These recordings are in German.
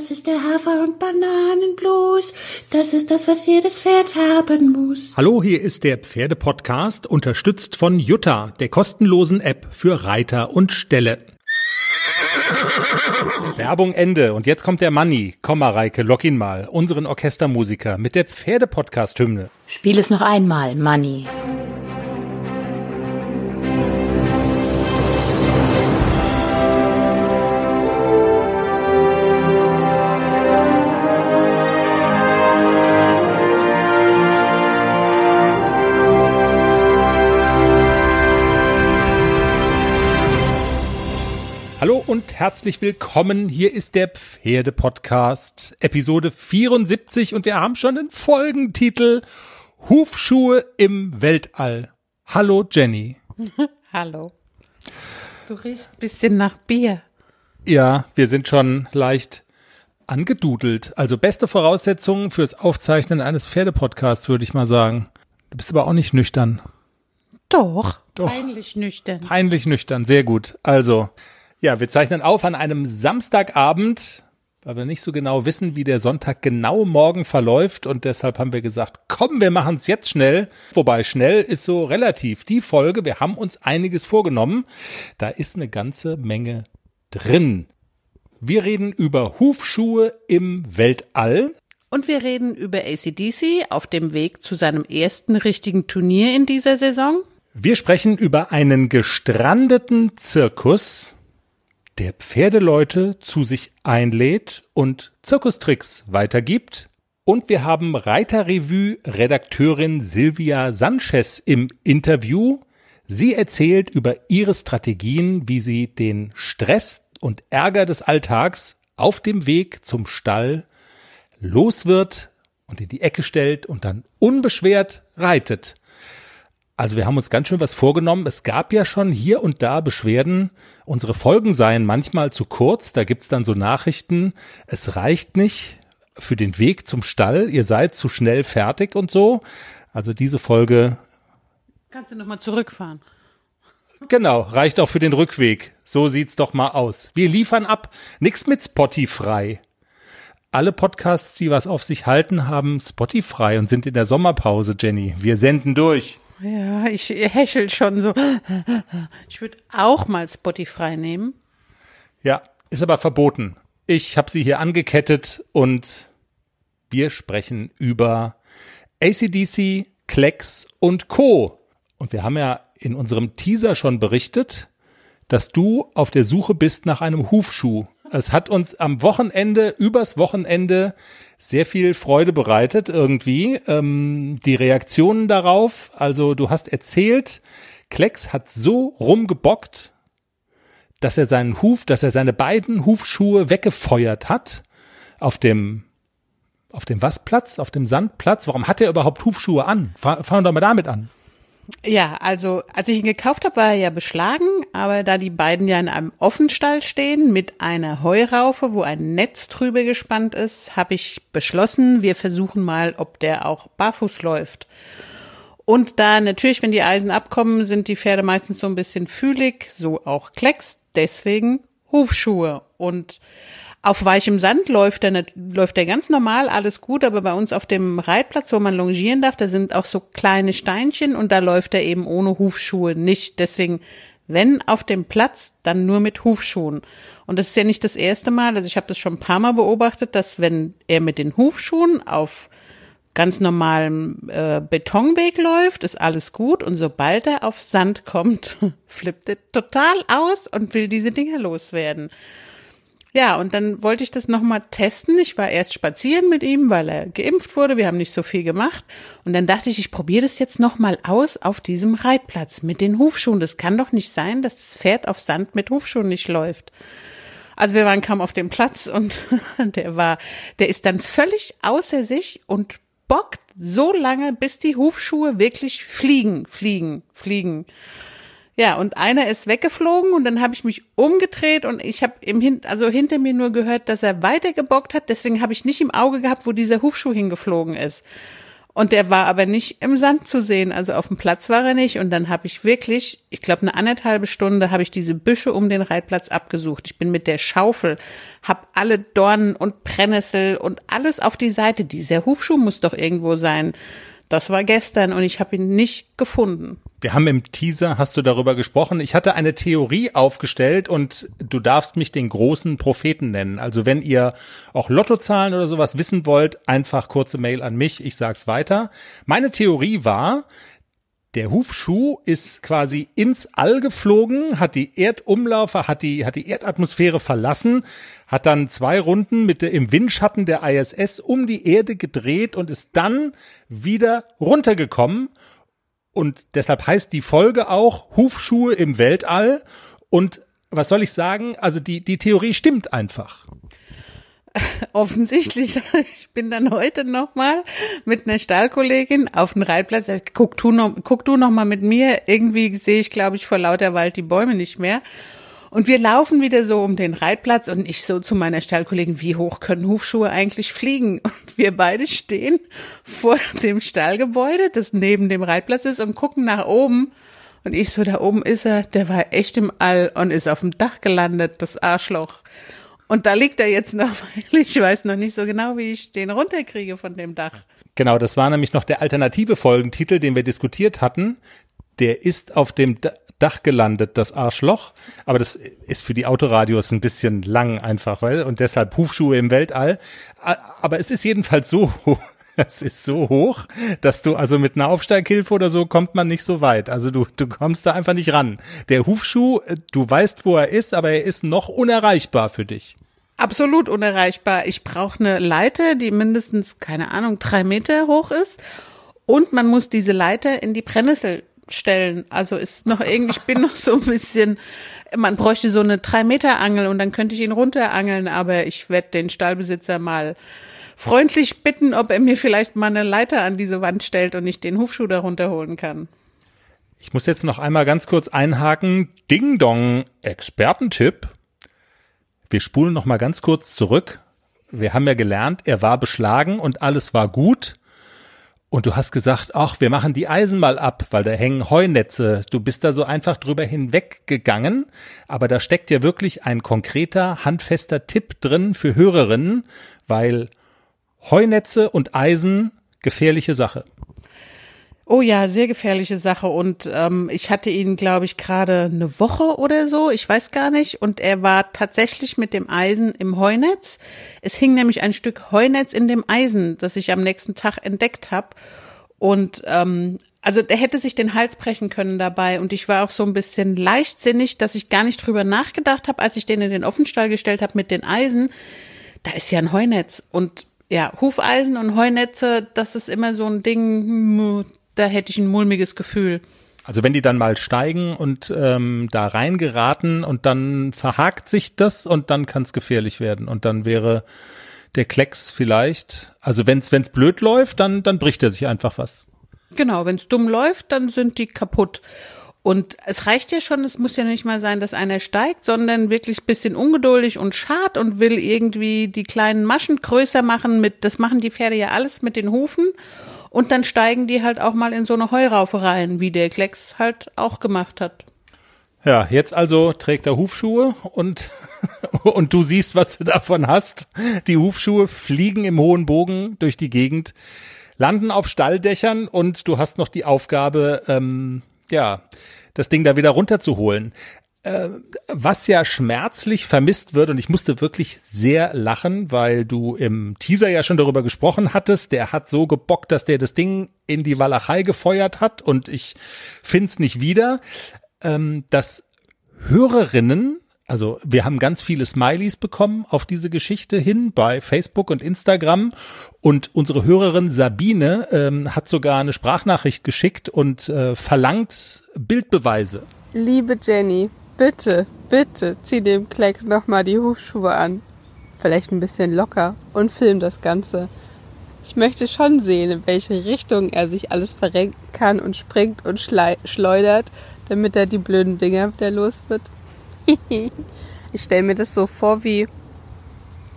Das ist der Hafer- und Bananenblues. Das ist das, was jedes Pferd haben muss. Hallo, hier ist der Pferdepodcast, unterstützt von Jutta, der kostenlosen App für Reiter und Ställe. Werbung Ende. Und jetzt kommt der Manni. Komm mal, Reike, lock ihn mal. Unseren Orchestermusiker mit der Pferdepodcast-Hymne. Spiel es noch einmal, Manni. Und herzlich willkommen. Hier ist der Pferdepodcast, Episode 74 und wir haben schon einen Folgentitel Hufschuhe im Weltall. Hallo Jenny. Hallo. Du riechst ein bisschen nach Bier. Ja, wir sind schon leicht angedudelt. Also beste Voraussetzungen fürs Aufzeichnen eines Pferdepodcasts, würde ich mal sagen. Du bist aber auch nicht nüchtern. Doch. Doch. Peinlich nüchtern. Peinlich nüchtern, sehr gut. Also, ja, wir zeichnen auf an einem Samstagabend, weil wir nicht so genau wissen, wie der Sonntag genau morgen verläuft und deshalb haben wir gesagt, komm, wir machen es jetzt schnell. Wobei schnell ist so relativ. Die Folge, wir haben uns einiges vorgenommen. Da ist eine ganze Menge drin. Wir reden über Hufschuhe im Weltall. Und wir reden über ACDC auf dem Weg zu seinem ersten richtigen Turnier in dieser Saison. Wir sprechen über einen gestrandeten Zirkus, der Pferdeleute zu sich einlädt und Zirkustricks weitergibt. Und wir haben Reiterrevue-Redakteurin Silvia Sanchez im Interview. Sie erzählt über ihre Strategien, wie sie den Stress und Ärger des Alltags auf dem Weg zum Stall los wird und in die Ecke stellt und dann unbeschwert reitet. Also wir haben uns ganz schön was vorgenommen. Es gab ja schon hier und da Beschwerden. Unsere Folgen seien manchmal zu kurz. Da gibt's dann so Nachrichten. Es reicht nicht für den Weg zum Stall. Ihr seid zu schnell fertig und so. Also diese Folge, Kannst du nochmal zurückfahren? genau, reicht auch für den Rückweg. So sieht's doch mal aus. Wir liefern ab. Nix mit Spotify. Alle Podcasts, die was auf sich halten, haben Spotify und sind in der Sommerpause, Jenny. Wir senden durch. Ja, ich häschel schon so. Ich würde auch mal Spotify nehmen. Ja, ist aber verboten. Ich habe sie hier angekettet und wir sprechen über ACDC, Klecks und Co. Und wir haben ja in unserem Teaser schon berichtet, dass du auf der Suche bist nach einem Hufschuh. Es hat uns am Wochenende, übers Wochenende sehr viel Freude bereitet irgendwie. Ähm, die Reaktionen darauf, also du hast erzählt, Klecks hat so rumgebockt, dass er seinen Huf, dass er seine beiden Hufschuhe weggefeuert hat auf dem auf dem was auf dem Sandplatz. Warum hat er überhaupt Hufschuhe an? Fa- Fangen wir doch mal damit an. Ja, also als ich ihn gekauft habe, war er ja beschlagen, aber da die beiden ja in einem Offenstall stehen mit einer Heuraufe, wo ein Netz drüber gespannt ist, habe ich beschlossen, wir versuchen mal, ob der auch barfuß läuft. Und da natürlich, wenn die Eisen abkommen, sind die Pferde meistens so ein bisschen fühlig, so auch Klecks, deswegen Hufschuhe. Und auf weichem Sand läuft er, nicht- läuft er ganz normal, alles gut, aber bei uns auf dem Reitplatz, wo man longieren darf, da sind auch so kleine Steinchen und da läuft er eben ohne Hufschuhe nicht. Deswegen, wenn auf dem Platz, dann nur mit Hufschuhen. Und das ist ja nicht das erste Mal, also ich habe das schon ein paar Mal beobachtet, dass wenn er mit den Hufschuhen auf ganz normalem äh, Betonweg läuft, ist alles gut und sobald er auf Sand kommt, flippt er total aus und will diese Dinger loswerden. Ja, und dann wollte ich das nochmal testen. Ich war erst spazieren mit ihm, weil er geimpft wurde. Wir haben nicht so viel gemacht. Und dann dachte ich, ich probiere das jetzt nochmal aus auf diesem Reitplatz mit den Hufschuhen. Das kann doch nicht sein, dass das Pferd auf Sand mit Hufschuhen nicht läuft. Also wir waren kaum auf dem Platz und der war, der ist dann völlig außer sich und bockt so lange, bis die Hufschuhe wirklich fliegen, fliegen, fliegen. Ja, und einer ist weggeflogen und dann habe ich mich umgedreht und ich habe im Hin also hinter mir nur gehört, dass er weitergebockt hat. Deswegen habe ich nicht im Auge gehabt, wo dieser Hufschuh hingeflogen ist. Und der war aber nicht im Sand zu sehen, also auf dem Platz war er nicht. Und dann habe ich wirklich, ich glaube, eine anderthalbe Stunde habe ich diese Büsche um den Reitplatz abgesucht. Ich bin mit der Schaufel, habe alle Dornen und Brennnessel und alles auf die Seite. Dieser Hufschuh muss doch irgendwo sein. Das war gestern und ich habe ihn nicht gefunden. Wir haben im Teaser, hast du darüber gesprochen. Ich hatte eine Theorie aufgestellt und du darfst mich den großen Propheten nennen. Also wenn ihr auch Lottozahlen oder sowas wissen wollt, einfach kurze Mail an mich. Ich sag's weiter. Meine Theorie war, der Hufschuh ist quasi ins All geflogen, hat die Erdumlaufe, hat die, hat die Erdatmosphäre verlassen, hat dann zwei Runden mit der, im Windschatten der ISS um die Erde gedreht und ist dann wieder runtergekommen. Und deshalb heißt die Folge auch Hufschuhe im Weltall. Und was soll ich sagen? Also die, die Theorie stimmt einfach. offensichtlich, ich bin dann heute nochmal mit einer Stallkollegin auf den Reitplatz. Guck du noch, guck du noch mal mit mir. Irgendwie sehe ich, glaube ich, vor lauter Wald die Bäume nicht mehr. Und wir laufen wieder so um den Reitplatz und ich so zu meiner Stallkollegin, wie hoch können Hufschuhe eigentlich fliegen? Und wir beide stehen vor dem Stallgebäude, das neben dem Reitplatz ist und gucken nach oben. Und ich so, da oben ist er, der war echt im All und ist auf dem Dach gelandet, das Arschloch. Und da liegt er jetzt noch, weil ich weiß noch nicht so genau, wie ich den runterkriege von dem Dach. Genau, das war nämlich noch der alternative Folgentitel, den wir diskutiert hatten. Der ist auf dem Dach gelandet, das Arschloch. Aber das ist für die Autoradios ein bisschen lang einfach, weil, und deshalb Hufschuhe im Weltall. Aber es ist jedenfalls so es ist so hoch, dass du also mit einer Aufsteighilfe oder so kommt man nicht so weit. Also du, du kommst da einfach nicht ran. Der Hufschuh, äh, du weißt, wo er ist, aber er ist noch unerreichbar für dich. Absolut unerreichbar. Ich brauche eine Leiter, die mindestens, keine Ahnung, drei Meter hoch ist. Und man muss diese Leiter in die Brennnessel stellen. Also ist noch irgendwie, ich bin noch so ein bisschen, man bräuchte so eine drei Meter Angel und dann könnte ich ihn runterangeln, aber ich werde den Stallbesitzer mal freundlich bitten, ob er mir vielleicht mal eine Leiter an diese Wand stellt und ich den Hufschuh darunter holen kann. Ich muss jetzt noch einmal ganz kurz einhaken. Ding Dong, Expertentipp. Wir spulen noch mal ganz kurz zurück. Wir haben ja gelernt, er war beschlagen und alles war gut. Und du hast gesagt, ach, wir machen die Eisen mal ab, weil da hängen Heunetze. Du bist da so einfach drüber hinweggegangen. Aber da steckt ja wirklich ein konkreter, handfester Tipp drin für Hörerinnen, weil Heunetze und Eisen, gefährliche Sache. Oh ja, sehr gefährliche Sache. Und ähm, ich hatte ihn, glaube ich, gerade eine Woche oder so, ich weiß gar nicht. Und er war tatsächlich mit dem Eisen im Heunetz. Es hing nämlich ein Stück Heunetz in dem Eisen, das ich am nächsten Tag entdeckt habe. Und ähm, also der hätte sich den Hals brechen können dabei. Und ich war auch so ein bisschen leichtsinnig, dass ich gar nicht drüber nachgedacht habe, als ich den in den Offenstall gestellt habe mit den Eisen. Da ist ja ein Heunetz. Und ja, Hufeisen und Heunetze, das ist immer so ein Ding, da hätte ich ein mulmiges Gefühl. Also wenn die dann mal steigen und ähm, da reingeraten und dann verhakt sich das und dann kann es gefährlich werden und dann wäre der Klecks vielleicht, also wenn es blöd läuft, dann dann bricht er sich einfach was. Genau, wenn es dumm läuft, dann sind die kaputt. Und es reicht ja schon, es muss ja nicht mal sein, dass einer steigt, sondern wirklich bisschen ungeduldig und schad und will irgendwie die kleinen Maschen größer machen mit, das machen die Pferde ja alles mit den Hufen. Und dann steigen die halt auch mal in so eine Heuraufe rein, wie der Klecks halt auch gemacht hat. Ja, jetzt also trägt er Hufschuhe und, und du siehst, was du davon hast. Die Hufschuhe fliegen im hohen Bogen durch die Gegend, landen auf Stalldächern und du hast noch die Aufgabe, ähm, ja, das Ding da wieder runterzuholen. Äh, was ja schmerzlich vermisst wird, und ich musste wirklich sehr lachen, weil du im Teaser ja schon darüber gesprochen hattest, der hat so gebockt, dass der das Ding in die Walachei gefeuert hat und ich find's nicht wieder, ähm, dass Hörerinnen also wir haben ganz viele Smileys bekommen auf diese Geschichte hin bei Facebook und Instagram und unsere Hörerin Sabine ähm, hat sogar eine Sprachnachricht geschickt und äh, verlangt Bildbeweise. Liebe Jenny, bitte, bitte zieh dem Klecks nochmal die Hufschuhe an. Vielleicht ein bisschen locker und film das Ganze. Ich möchte schon sehen, in welche Richtung er sich alles verrenken kann und springt und schleudert, damit er die blöden Dinger wieder los wird. Ich stelle mir das so vor wie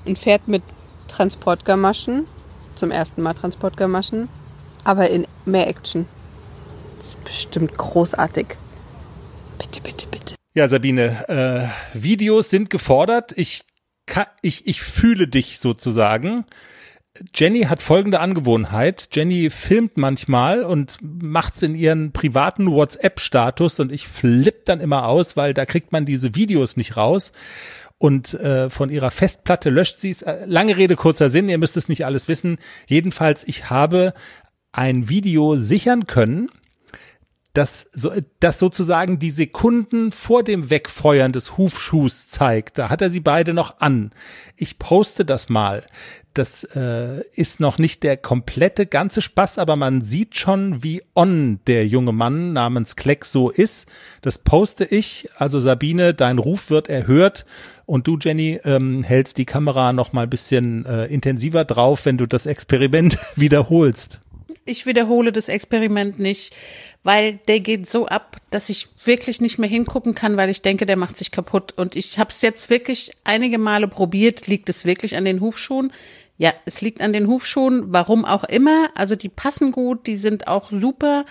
ein Pferd mit Transportgamaschen, zum ersten Mal Transportgamaschen, aber in mehr Action. Das ist bestimmt großartig. Bitte, bitte, bitte. Ja, Sabine, äh, Videos sind gefordert. Ich, ich, ich fühle dich sozusagen. Jenny hat folgende Angewohnheit. Jenny filmt manchmal und macht's in ihren privaten WhatsApp-Status und ich flipp dann immer aus, weil da kriegt man diese Videos nicht raus. Und äh, von ihrer Festplatte löscht sie es. Äh, lange Rede, kurzer Sinn, ihr müsst es nicht alles wissen. Jedenfalls, ich habe ein Video sichern können, das, das sozusagen die Sekunden vor dem Wegfeuern des Hufschuhs zeigt. Da hat er sie beide noch an. Ich poste das mal. Das äh, ist noch nicht der komplette ganze Spaß, aber man sieht schon, wie on der junge Mann namens Kleck so ist. Das poste ich. Also Sabine, dein Ruf wird erhört und du, Jenny, ähm, hältst die Kamera noch mal ein bisschen äh, intensiver drauf, wenn du das Experiment wiederholst. Ich wiederhole das Experiment nicht, weil der geht so ab, dass ich wirklich nicht mehr hingucken kann, weil ich denke, der macht sich kaputt. Und ich habe es jetzt wirklich einige Male probiert. Liegt es wirklich an den Hufschuhen? Ja, es liegt an den Hufschuhen. Warum auch immer. Also die passen gut, die sind auch super.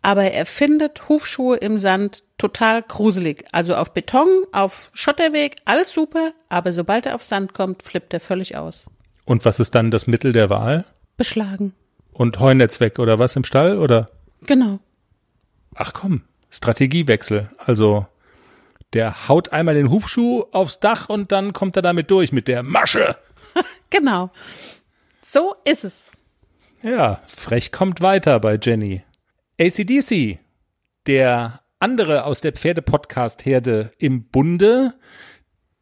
Aber er findet Hufschuhe im Sand total gruselig. Also auf Beton, auf Schotterweg, alles super. Aber sobald er auf Sand kommt, flippt er völlig aus. Und was ist dann das Mittel der Wahl? Beschlagen. Und Heunetz weg oder was im Stall oder? Genau. Ach komm, Strategiewechsel. Also der haut einmal den Hufschuh aufs Dach und dann kommt er damit durch mit der Masche. Genau. So ist es. Ja, frech kommt weiter bei Jenny. ACDC, der andere aus der Pferde-Podcast-Herde im Bunde,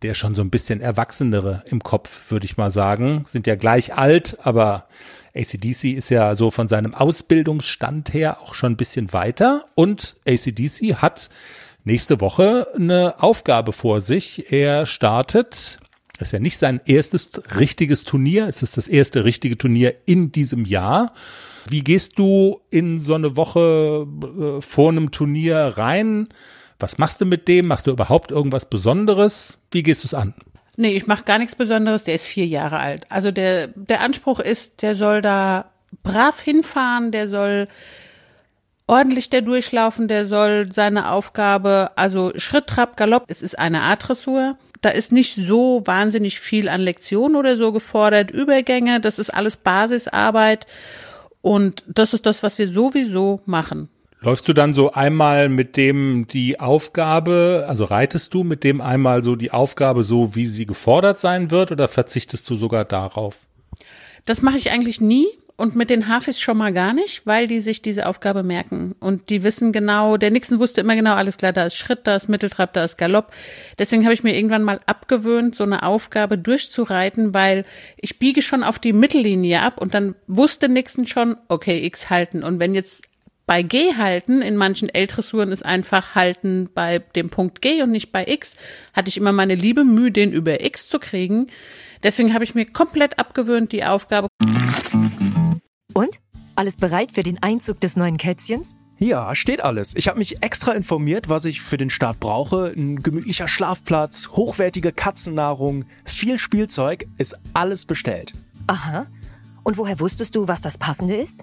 der schon so ein bisschen erwachsenere im Kopf, würde ich mal sagen, sind ja gleich alt, aber ACDC ist ja so von seinem Ausbildungsstand her auch schon ein bisschen weiter und ACDC hat nächste Woche eine Aufgabe vor sich. Er startet, das ist ja nicht sein erstes richtiges Turnier, es ist das erste richtige Turnier in diesem Jahr. Wie gehst du in so eine Woche äh, vor einem Turnier rein? Was machst du mit dem? Machst du überhaupt irgendwas Besonderes? Wie gehst du es an? Nee, ich mache gar nichts Besonderes. Der ist vier Jahre alt. Also der, der Anspruch ist, der soll da brav hinfahren, der soll ordentlich der durchlaufen, der soll seine Aufgabe, also Schritt, Trab, Galopp, es ist eine A-Dressur. Da ist nicht so wahnsinnig viel an Lektionen oder so gefordert, Übergänge, das ist alles Basisarbeit. Und das ist das, was wir sowieso machen. Läufst du dann so einmal mit dem die Aufgabe, also reitest du mit dem einmal so die Aufgabe so, wie sie gefordert sein wird, oder verzichtest du sogar darauf? Das mache ich eigentlich nie und mit den Hafis schon mal gar nicht, weil die sich diese Aufgabe merken und die wissen genau, der Nixon wusste immer genau, alles klar, da ist Schritt, da ist Mitteltrab, da ist Galopp. Deswegen habe ich mir irgendwann mal abgewöhnt, so eine Aufgabe durchzureiten, weil ich biege schon auf die Mittellinie ab und dann wusste Nixon schon, okay, X halten. Und wenn jetzt bei G halten, in manchen L-Dressuren ist einfach halten bei dem Punkt G und nicht bei X, hatte ich immer meine liebe Mühe, den über X zu kriegen. Deswegen habe ich mir komplett abgewöhnt, die Aufgabe. Und? Alles bereit für den Einzug des neuen Kätzchens? Ja, steht alles. Ich habe mich extra informiert, was ich für den Start brauche. Ein gemütlicher Schlafplatz, hochwertige Katzennahrung, viel Spielzeug, ist alles bestellt. Aha. Und woher wusstest du, was das Passende ist?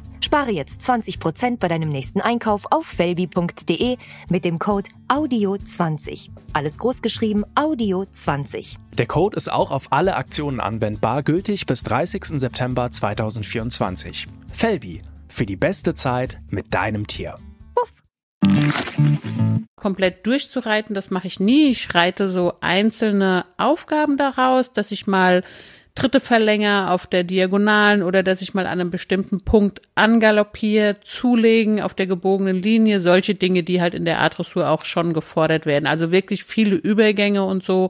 Spare jetzt 20% bei deinem nächsten Einkauf auf felbi.de mit dem Code AUDIO20. Alles groß geschrieben AUDIO20. Der Code ist auch auf alle Aktionen anwendbar, gültig bis 30. September 2024. Felbi, für die beste Zeit mit deinem Tier. komplett durchzureiten, das mache ich nie. Ich reite so einzelne Aufgaben daraus, dass ich mal Tritte verlängere auf der Diagonalen oder dass ich mal an einem bestimmten Punkt angaloppiere, zulegen auf der gebogenen Linie, solche Dinge, die halt in der A-Dressur auch schon gefordert werden. Also wirklich viele Übergänge und so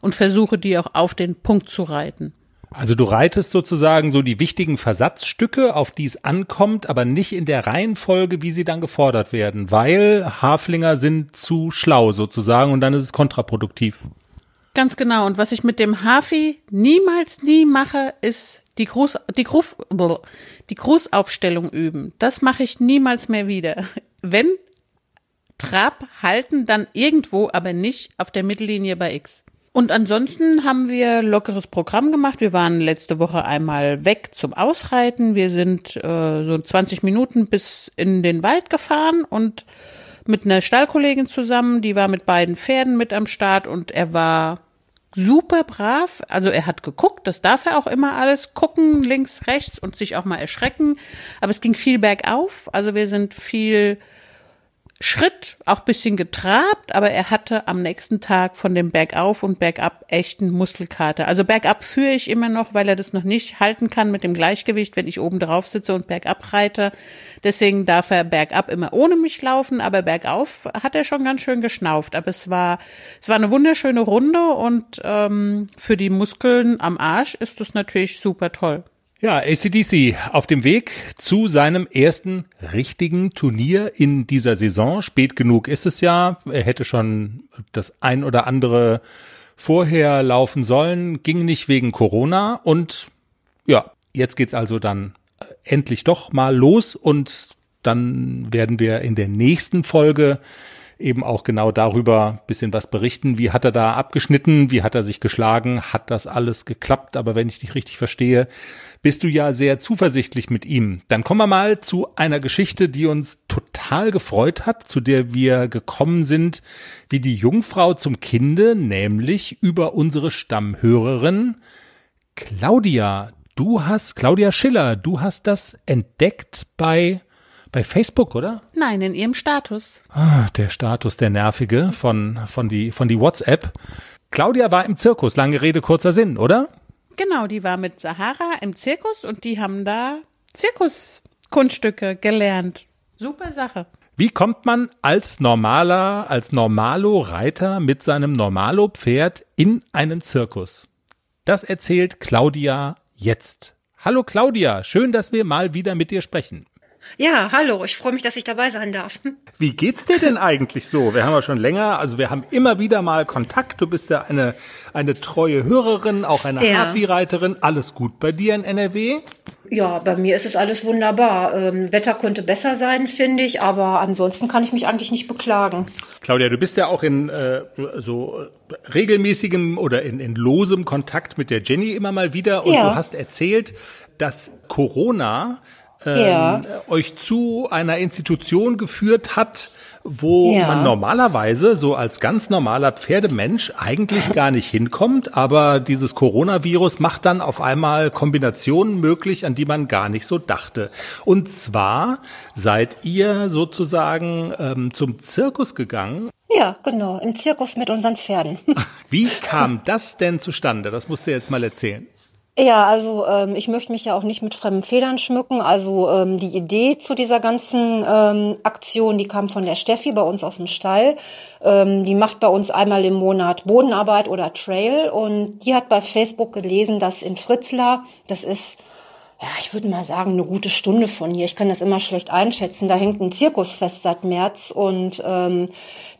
und versuche die auch auf den Punkt zu reiten. Also du reitest sozusagen so die wichtigen Versatzstücke, auf die es ankommt, aber nicht in der Reihenfolge, wie sie dann gefordert werden, weil Haflinger sind zu schlau sozusagen und dann ist es kontraproduktiv. Ganz genau. Und was ich mit dem Hafi niemals nie mache, ist die Gruß, die Gruß, die Grußaufstellung üben. Das mache ich niemals mehr wieder. Wenn Trab halten, dann irgendwo, aber nicht auf der Mittellinie bei X. Und ansonsten haben wir lockeres Programm gemacht. Wir waren letzte Woche einmal weg zum Ausreiten. Wir sind äh, so 20 Minuten bis in den Wald gefahren und mit einer Stallkollegin zusammen, die war mit beiden Pferden mit am Start und er war super brav. Also er hat geguckt, das darf er auch immer alles gucken, links, rechts und sich auch mal erschrecken. Aber es ging viel bergauf. Also wir sind viel Schritt, auch bisschen getrabt, aber er hatte am nächsten Tag von dem Bergauf und Bergab echten Muskelkater. Also Bergab führe ich immer noch, weil er das noch nicht halten kann mit dem Gleichgewicht, wenn ich oben drauf sitze und Bergab reite. Deswegen darf er Bergab immer ohne mich laufen, aber Bergauf hat er schon ganz schön geschnauft. Aber es war, es war eine wunderschöne Runde und ähm, für die Muskeln am Arsch ist das natürlich super toll. Ja, ACDC auf dem Weg zu seinem ersten richtigen Turnier in dieser Saison. Spät genug ist es ja. Er hätte schon das ein oder andere vorher laufen sollen, ging nicht wegen Corona und ja, jetzt geht's also dann endlich doch mal los und dann werden wir in der nächsten Folge eben auch genau darüber bisschen was berichten. Wie hat er da abgeschnitten? Wie hat er sich geschlagen? Hat das alles geklappt? Aber wenn ich dich richtig verstehe, bist du ja sehr zuversichtlich mit ihm. Dann kommen wir mal zu einer Geschichte, die uns total gefreut hat, zu der wir gekommen sind, wie die Jungfrau zum Kinde, nämlich über unsere Stammhörerin Claudia. Du hast, Claudia Schiller, du hast das entdeckt bei bei Facebook, oder? Nein, in ihrem Status. Ah, der Status, der nervige von, von die, von die WhatsApp. Claudia war im Zirkus, lange Rede, kurzer Sinn, oder? Genau, die war mit Sahara im Zirkus und die haben da Zirkuskunststücke gelernt. Super Sache. Wie kommt man als normaler, als Normalo-Reiter mit seinem Normalo-Pferd in einen Zirkus? Das erzählt Claudia jetzt. Hallo Claudia, schön, dass wir mal wieder mit dir sprechen. Ja, hallo, ich freue mich, dass ich dabei sein darf. Wie geht's dir denn eigentlich so? Wir haben ja schon länger, also wir haben immer wieder mal Kontakt. Du bist ja eine, eine treue Hörerin, auch eine ja. Hafi-Reiterin. Alles gut bei dir in NRW? Ja, bei mir ist es alles wunderbar. Ähm, Wetter könnte besser sein, finde ich, aber ansonsten kann ich mich eigentlich nicht beklagen. Claudia, du bist ja auch in äh, so regelmäßigem oder in, in losem Kontakt mit der Jenny immer mal wieder und ja. du hast erzählt, dass Corona ja. euch zu einer Institution geführt hat, wo ja. man normalerweise so als ganz normaler Pferdemensch eigentlich gar nicht hinkommt, aber dieses Coronavirus macht dann auf einmal Kombinationen möglich, an die man gar nicht so dachte. Und zwar seid ihr sozusagen ähm, zum Zirkus gegangen. Ja, genau, im Zirkus mit unseren Pferden. Wie kam das denn zustande? Das musst du jetzt mal erzählen. Ja, also ähm, ich möchte mich ja auch nicht mit fremden Federn schmücken. Also ähm, die Idee zu dieser ganzen ähm, Aktion, die kam von der Steffi bei uns aus dem Stall. Ähm, die macht bei uns einmal im Monat Bodenarbeit oder Trail und die hat bei Facebook gelesen, dass in Fritzlar, das ist ja, ich würde mal sagen, eine gute Stunde von hier. Ich kann das immer schlecht einschätzen. Da hängt ein Zirkusfest seit März und ähm,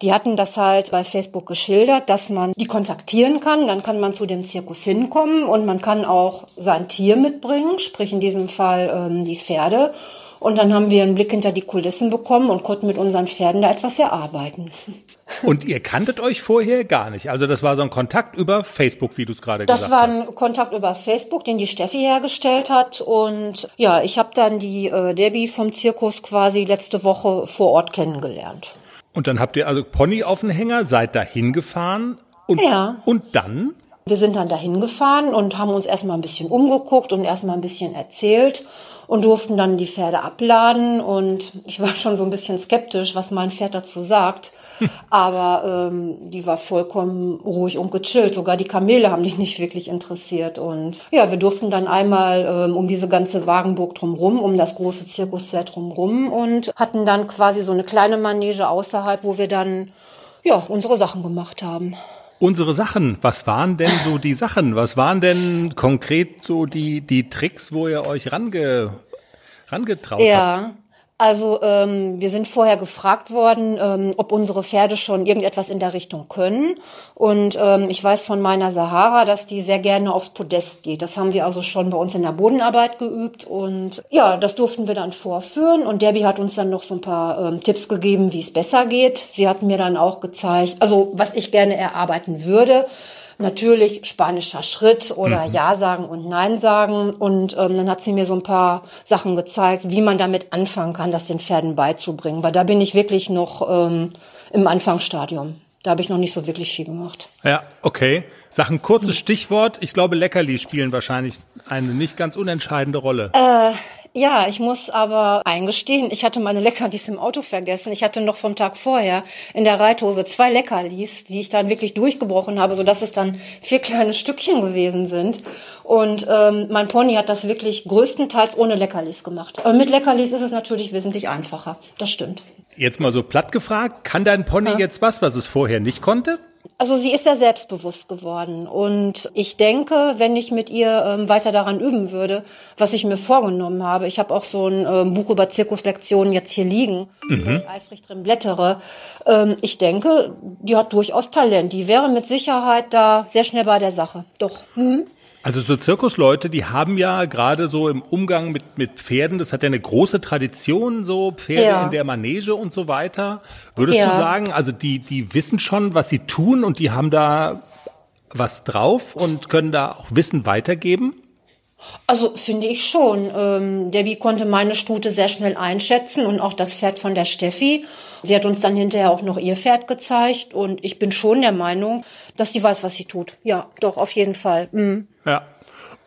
die hatten das halt bei Facebook geschildert, dass man die kontaktieren kann. Dann kann man zu dem Zirkus hinkommen und man kann auch sein Tier mitbringen, sprich in diesem Fall ähm, die Pferde. Und dann haben wir einen Blick hinter die Kulissen bekommen und konnten mit unseren Pferden da etwas erarbeiten. Und ihr kanntet euch vorher gar nicht. Also das war so ein Kontakt über Facebook, wie du es gerade gesagt hast. Das war ein Kontakt über Facebook, den die Steffi hergestellt hat. Und ja, ich habe dann die äh, Debbie vom Zirkus quasi letzte Woche vor Ort kennengelernt. Und dann habt ihr also Pony auf den Hänger, seid da hingefahren und, ja. und dann? Wir sind dann dahin gefahren und haben uns erstmal ein bisschen umgeguckt und erstmal ein bisschen erzählt und durften dann die Pferde abladen. Und ich war schon so ein bisschen skeptisch, was mein Pferd dazu sagt. Aber ähm, die war vollkommen ruhig und gechillt. Sogar die Kamele haben dich nicht wirklich interessiert. Und ja, wir durften dann einmal ähm, um diese ganze Wagenburg drumrum, um das große Zirkuszelt drumrum und hatten dann quasi so eine kleine Manege außerhalb, wo wir dann ja unsere Sachen gemacht haben. Unsere Sachen, was waren denn so die Sachen? Was waren denn konkret so die, die Tricks, wo ihr euch range, rangetraut Ja, habt? Also ähm, wir sind vorher gefragt worden, ähm, ob unsere Pferde schon irgendetwas in der Richtung können. Und ähm, ich weiß von meiner Sahara, dass die sehr gerne aufs Podest geht. Das haben wir also schon bei uns in der Bodenarbeit geübt. Und ja, das durften wir dann vorführen. Und Debbie hat uns dann noch so ein paar ähm, Tipps gegeben, wie es besser geht. Sie hat mir dann auch gezeigt, also was ich gerne erarbeiten würde. Natürlich spanischer Schritt oder Ja sagen und Nein sagen. Und ähm, dann hat sie mir so ein paar Sachen gezeigt, wie man damit anfangen kann, das den Pferden beizubringen. Weil da bin ich wirklich noch ähm, im Anfangsstadium. Da habe ich noch nicht so wirklich viel gemacht. Ja, okay. Sag ein kurzes Stichwort. Ich glaube, Leckerli spielen wahrscheinlich eine nicht ganz unentscheidende Rolle. Ja, ich muss aber eingestehen, ich hatte meine Leckerlis im Auto vergessen. Ich hatte noch vom Tag vorher in der Reithose zwei Leckerlis, die ich dann wirklich durchgebrochen habe, sodass es dann vier kleine Stückchen gewesen sind. Und ähm, mein Pony hat das wirklich größtenteils ohne Leckerlis gemacht. Aber mit Leckerlis ist es natürlich wesentlich einfacher. Das stimmt. Jetzt mal so platt gefragt, kann dein Pony jetzt was, was es vorher nicht konnte? Also sie ist sehr selbstbewusst geworden und ich denke, wenn ich mit ihr ähm, weiter daran üben würde, was ich mir vorgenommen habe, ich habe auch so ein ähm, Buch über Zirkuslektionen jetzt hier liegen, wo ich eifrig drin blättere. Ähm, ich denke, die hat durchaus Talent. Die wäre mit Sicherheit da sehr schnell bei der Sache. Doch. Mhm. Also so Zirkusleute, die haben ja gerade so im Umgang mit, mit Pferden, das hat ja eine große Tradition, so Pferde Ja. in der Manege und so weiter. Würdest Ja. du sagen, also die, die wissen schon, was sie tun und die haben da was drauf und können da auch Wissen weitergeben? Also finde ich schon. Ähm, Debbie konnte meine Stute sehr schnell einschätzen und auch das Pferd von der Steffi. Sie hat uns dann hinterher auch noch ihr Pferd gezeigt und ich bin schon der Meinung, dass die weiß, was sie tut. Ja, doch, auf jeden Fall. Mhm. Ja.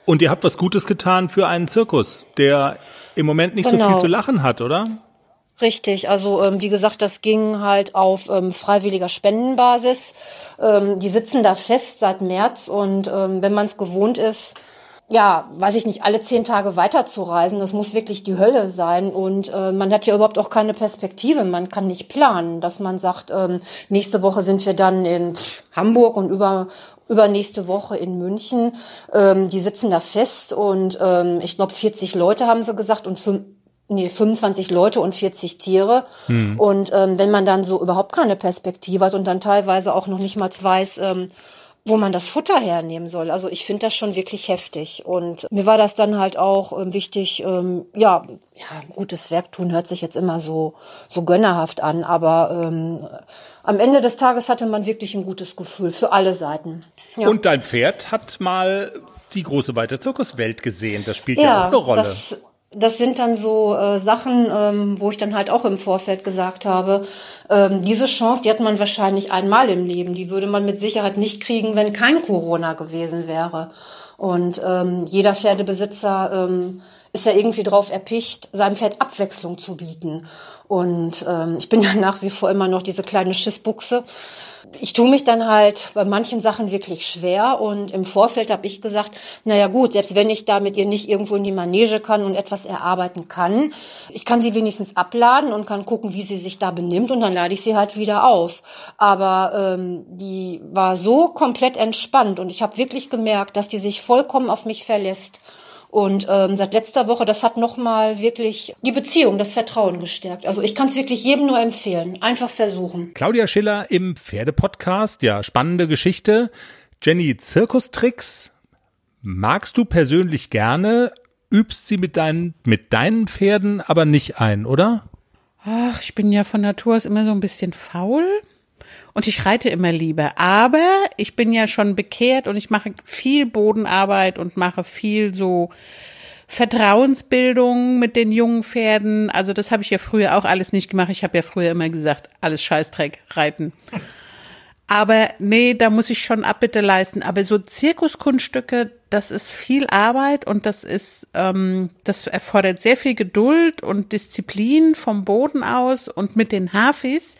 Und ihr habt was Gutes getan für einen Zirkus, der im Moment nicht so Genau. viel zu lachen hat, oder? Richtig, also ähm, wie gesagt, das ging halt auf ähm, freiwilliger Spendenbasis. Ähm, die sitzen da fest seit März und ähm, wenn man es gewohnt ist, ja, weiß ich nicht, alle zehn Tage weiterzureisen, das muss wirklich die Hölle sein und äh, man hat ja überhaupt auch keine Perspektive, man kann nicht planen, dass man sagt, ähm, nächste Woche sind wir dann in Hamburg und über übernächste Woche in München. Ähm, die sitzen da fest und ähm, ich glaube 40 Leute haben sie gesagt und fünf, nee, 25 Leute und 40 Tiere. Und ähm, wenn man dann so überhaupt keine Perspektive hat und dann teilweise auch noch nicht mal weiß, ähm, wo man das Futter hernehmen soll. Also ich finde das schon wirklich heftig. Und mir war das dann halt auch ähm, wichtig, ähm, ja, ja, gutes Werk tun hört sich jetzt immer so, so gönnerhaft an, aber ähm, am Ende des Tages hatte man wirklich ein gutes Gefühl für alle Seiten. Ja. Und dein Pferd hat mal die große weite Zirkuswelt gesehen. Das spielt ja, auch eine Rolle. Das, das sind dann so äh, Sachen, ähm, wo ich dann halt auch im Vorfeld gesagt habe, ähm, diese Chance, die hat man wahrscheinlich einmal im Leben. Die würde man mit Sicherheit nicht kriegen, wenn kein Corona gewesen wäre. Und ähm, jeder Pferdebesitzer ähm, ist ja irgendwie drauf erpicht, seinem Pferd Abwechslung zu bieten. Und ähm, ich bin ja nach wie vor immer noch diese kleine Schissbuchse. Ich tue mich dann halt bei manchen Sachen wirklich schwer und im Vorfeld habe ich gesagt, naja gut, selbst wenn ich da mit ihr nicht irgendwo in die Manege kann und etwas erarbeiten kann, ich kann sie wenigstens abladen und kann gucken, wie sie sich da benimmt und dann lade ich sie halt wieder auf. Aber ähm, die war so komplett entspannt und ich habe wirklich gemerkt, dass die sich vollkommen auf mich verlässt. Und ähm, seit letzter Woche, das hat nochmal wirklich die Beziehung, das Vertrauen gestärkt. Also ich kann es wirklich jedem nur empfehlen. Einfach versuchen. Claudia Schiller im Pferdepodcast. Ja, spannende Geschichte. Jenny, Zirkustricks magst du persönlich gerne, übst sie mit deinen, mit deinen Pferden aber nicht ein, oder? Ach, ich bin ja von Natur aus immer so ein bisschen faul und ich reite immer lieber. Aber ich bin ja schon bekehrt und ich mache viel Bodenarbeit und mache viel so Vertrauensbildung mit den jungen Pferden. Also das habe ich ja früher auch alles nicht gemacht. Ich habe ja früher immer gesagt, alles Scheißdreck, reiten. Aber nee, da muss ich schon Abbitte leisten. Aber so Zirkuskunststücke, das ist viel Arbeit und das ist, ähm, das erfordert sehr viel Geduld und Disziplin vom Boden aus und mit den Hafis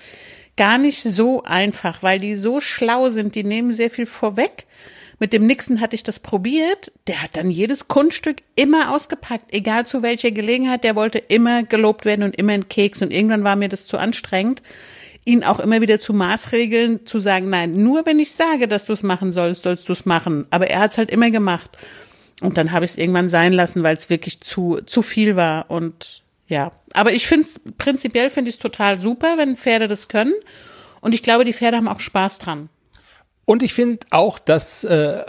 gar nicht so einfach, weil die so schlau sind, die nehmen sehr viel vorweg. Mit dem Nixon hatte ich das probiert. Der hat dann jedes Kunststück immer ausgepackt, egal zu welcher Gelegenheit. Der wollte immer gelobt werden und immer ein Keks. Und irgendwann war mir das zu anstrengend ihn auch immer wieder zu Maßregeln, zu sagen, nein, nur wenn ich sage, dass du es machen sollst, sollst du es machen. Aber er hat es halt immer gemacht. Und dann habe ich es irgendwann sein lassen, weil es wirklich zu, zu viel war. Und ja, aber ich finde es, prinzipiell finde ich es total super, wenn Pferde das können. Und ich glaube, die Pferde haben auch Spaß dran. Und ich finde auch, dass äh,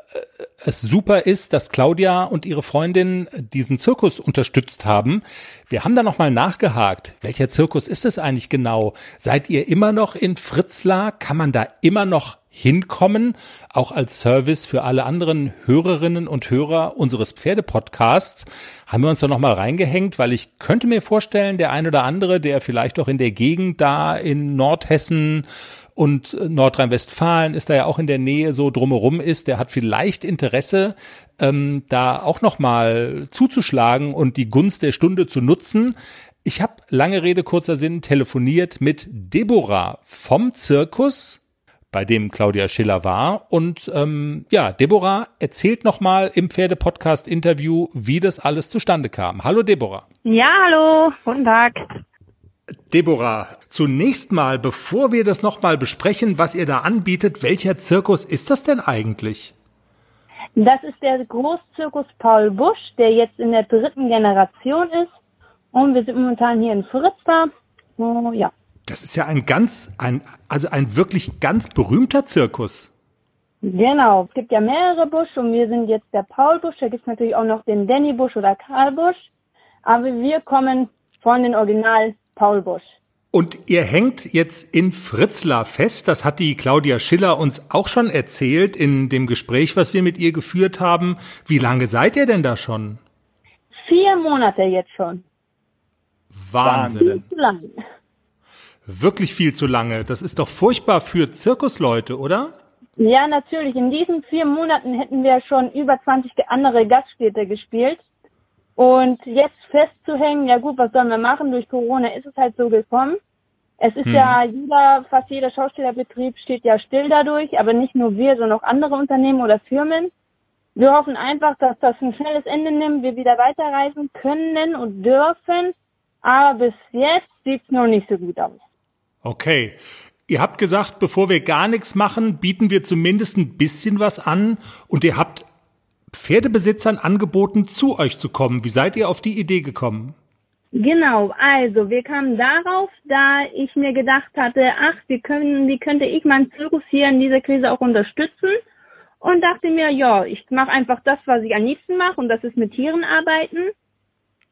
es super ist, dass Claudia und ihre Freundin diesen Zirkus unterstützt haben. Wir haben da nochmal nachgehakt. Welcher Zirkus ist es eigentlich genau? Seid ihr immer noch in Fritzlar? Kann man da immer noch hinkommen? Auch als Service für alle anderen Hörerinnen und Hörer unseres Pferdepodcasts haben wir uns da nochmal reingehängt, weil ich könnte mir vorstellen, der ein oder andere, der vielleicht auch in der Gegend da in Nordhessen und Nordrhein-Westfalen ist da ja auch in der Nähe so drumherum ist, der hat vielleicht Interesse, ähm, da auch nochmal zuzuschlagen und die Gunst der Stunde zu nutzen. Ich habe lange Rede, kurzer Sinn telefoniert mit Deborah vom Zirkus, bei dem Claudia Schiller war. Und ähm, ja, Deborah erzählt nochmal im Pferde-Podcast-Interview, wie das alles zustande kam. Hallo Deborah. Ja, hallo, guten Tag. Deborah, zunächst mal, bevor wir das nochmal besprechen, was ihr da anbietet, welcher Zirkus ist das denn eigentlich? Das ist der Großzirkus Paul Busch, der jetzt in der dritten Generation ist. Und wir sind momentan hier in Fritzlar. Oh, ja. Das ist ja ein ganz, ein, also ein wirklich ganz berühmter Zirkus. Genau, es gibt ja mehrere Busch und wir sind jetzt der Paul Busch. Da gibt es natürlich auch noch den Danny Busch oder Karl Busch. Aber wir kommen von den Original Paul Busch. Und ihr hängt jetzt in Fritzlar fest. Das hat die Claudia Schiller uns auch schon erzählt in dem Gespräch, was wir mit ihr geführt haben. Wie lange seid ihr denn da schon? Vier Monate jetzt schon. Wahnsinn. Lang. Wirklich viel zu lange. Das ist doch furchtbar für Zirkusleute, oder? Ja, natürlich. In diesen vier Monaten hätten wir schon über 20 andere Gaststätte gespielt. Und jetzt festzuhängen, ja gut, was sollen wir machen? Durch Corona ist es halt so gekommen. Es ist hm. ja jeder, fast jeder Schauspielerbetrieb steht ja still dadurch, aber nicht nur wir, sondern auch andere Unternehmen oder Firmen. Wir hoffen einfach, dass das ein schnelles Ende nimmt, wir wieder weiterreisen können und dürfen. Aber bis jetzt sieht's noch nicht so gut aus. Okay. Ihr habt gesagt, bevor wir gar nichts machen, bieten wir zumindest ein bisschen was an. Und ihr habt Pferdebesitzern angeboten, zu euch zu kommen. Wie seid ihr auf die Idee gekommen? Genau, also wir kamen darauf, da ich mir gedacht hatte, ach, wie, können, wie könnte ich meinen Zirkus hier in dieser Krise auch unterstützen? Und dachte mir, ja, ich mache einfach das, was ich am liebsten mache, und das ist mit Tieren arbeiten.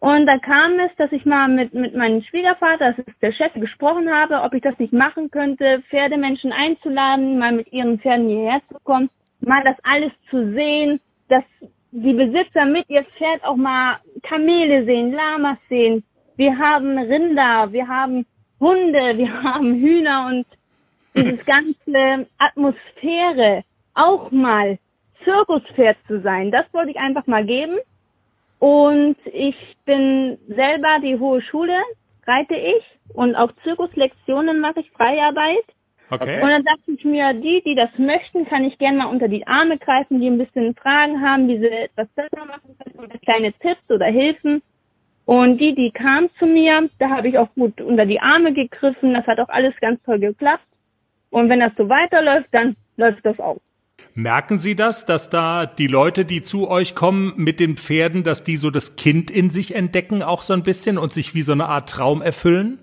Und da kam es, dass ich mal mit, mit meinem Schwiegervater, das ist der Chef, gesprochen habe, ob ich das nicht machen könnte, Pferdemenschen einzuladen, mal mit ihren Pferden hierher zu kommen, mal das alles zu sehen, dass die Besitzer mit ihr Pferd auch mal Kamele sehen, Lamas sehen. Wir haben Rinder, wir haben Hunde, wir haben Hühner und dieses ganze Atmosphäre auch mal Zirkuspferd zu sein. Das wollte ich einfach mal geben. Und ich bin selber die hohe Schule, reite ich und auch Zirkuslektionen mache ich Freiarbeit. Okay. Und dann dachte ich mir, die, die das möchten, kann ich gerne mal unter die Arme greifen, die ein bisschen Fragen haben, wie sie etwas besser machen können oder kleine Tipps oder Hilfen. Und die, die kam zu mir, da habe ich auch gut unter die Arme gegriffen. Das hat auch alles ganz toll geklappt. Und wenn das so weiterläuft, dann läuft das auch. Merken Sie das, dass da die Leute, die zu euch kommen mit den Pferden, dass die so das Kind in sich entdecken, auch so ein bisschen und sich wie so eine Art Traum erfüllen?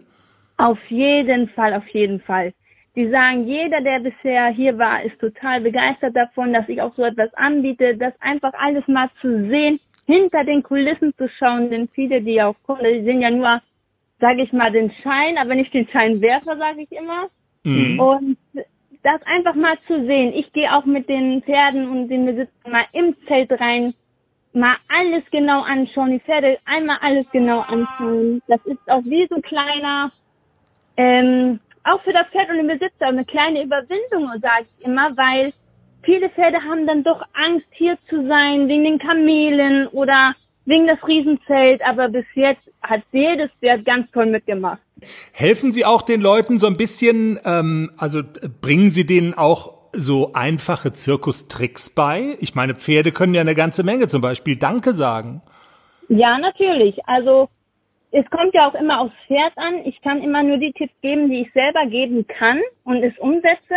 Auf jeden Fall, auf jeden Fall. Die sagen, jeder, der bisher hier war, ist total begeistert davon, dass ich auch so etwas anbiete, das einfach alles mal zu sehen, hinter den Kulissen zu schauen, denn viele, die auch kommen, die sehen ja nur, sage ich mal, den Schein, aber nicht den Scheinwerfer, sage ich immer. Mhm. Und das einfach mal zu sehen. Ich gehe auch mit den Pferden und den Besitzern mal im Zelt rein, mal alles genau anschauen, die Pferde einmal alles genau anschauen. Das ist auch wie so ein kleiner ähm, auch für das Pferd und den Besitzer eine kleine Überwindung, sage ich immer, weil viele Pferde haben dann doch Angst, hier zu sein, wegen den Kamelen oder wegen das Riesenzelt. Aber bis jetzt hat jedes Pferd ganz toll mitgemacht. Helfen Sie auch den Leuten so ein bisschen, ähm, also bringen Sie denen auch so einfache Zirkustricks bei? Ich meine, Pferde können ja eine ganze Menge, zum Beispiel Danke sagen. Ja, natürlich. Also es kommt ja auch immer aufs Pferd an. Ich kann immer nur die Tipps geben, die ich selber geben kann und es umsetze.